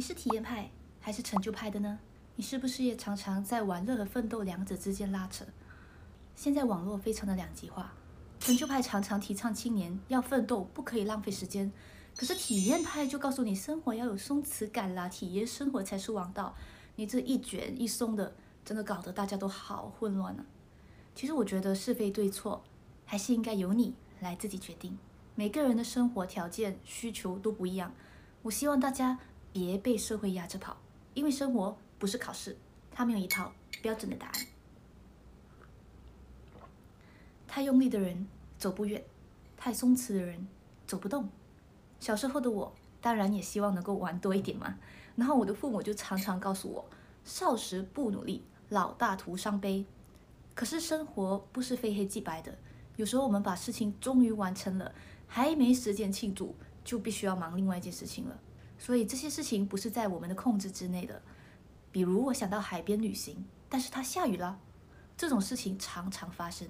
你是体验派还是成就派的呢？你是不是也常常在玩乐和奋斗两者之间拉扯？现在网络非常的两极化，成就派常常提倡青年要奋斗，不可以浪费时间；可是体验派就告诉你生活要有松弛感啦，体验生活才是王道。你这一卷一松的，真的搞得大家都好混乱呢。其实我觉得是非对错，还是应该由你来自己决定。每个人的生活条件需求都不一样，我希望大家别被社会压着跑，因为生活不是考试，它没有一套标准的答案。太用力的人走不远，太松弛的人走不动。小时候的我，当然也希望能够玩多一点嘛。然后我的父母就常常告诉我：“少时不努力，老大徒伤悲。”可是生活不是非黑即白的，有时候我们把事情终于完成了，还没时间庆祝，就必须要忙另外一件事情了。所以这些事情不是在我们的控制之内的。比如我想到海边旅行，但是它下雨了，这种事情常常发生。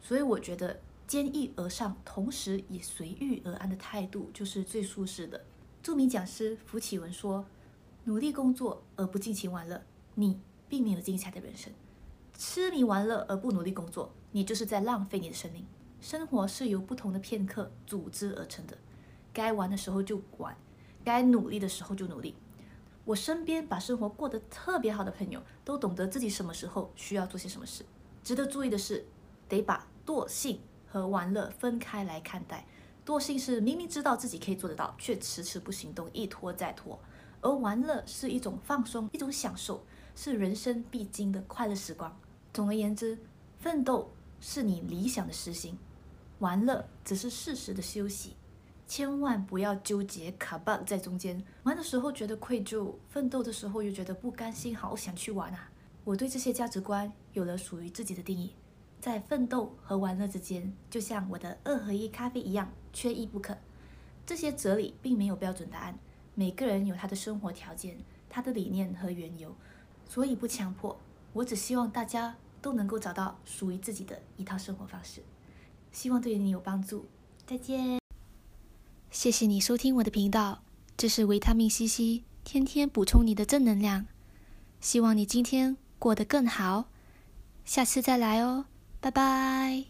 所以我觉得坚毅而上，同时也随遇而安的态度就是最舒适的。著名讲师福启文说：“努力工作而不尽情玩乐，你并没有精彩的人生。”痴迷玩乐而不努力工作，你就是在浪费你的生命。生活是由不同的片刻组织而成的，该玩的时候就玩，该努力的时候就努力。我身边把生活过得特别好的朋友，都懂得自己什么时候需要做些什么事。值得注意的是，得把惰性和玩乐分开来看待。惰性是明明知道自己可以做得到，却迟迟不行动，一拖再拖；而玩乐是一种放松，一种享受，是人生必经的快乐时光。总而言之，奋斗是你理想的实行，玩乐只是适时的休息。千万不要纠结卡 bug 在中间，玩的时候觉得愧疚，奋斗的时候又觉得不甘心，好想去玩啊！我对这些价值观有了属于自己的定义，在奋斗和玩乐之间，就像我的二合一咖啡一样，缺一不可。这些哲理并没有标准答案，每个人有他的生活条件、他的理念和缘由，所以不强迫。我只希望大家都能够找到属于自己的一套生活方式，希望对你有帮助。再见，谢谢你收听我的频道，这是维他命西西天天补充你的正能量。希望你今天过得更好，下次再来哦，拜拜。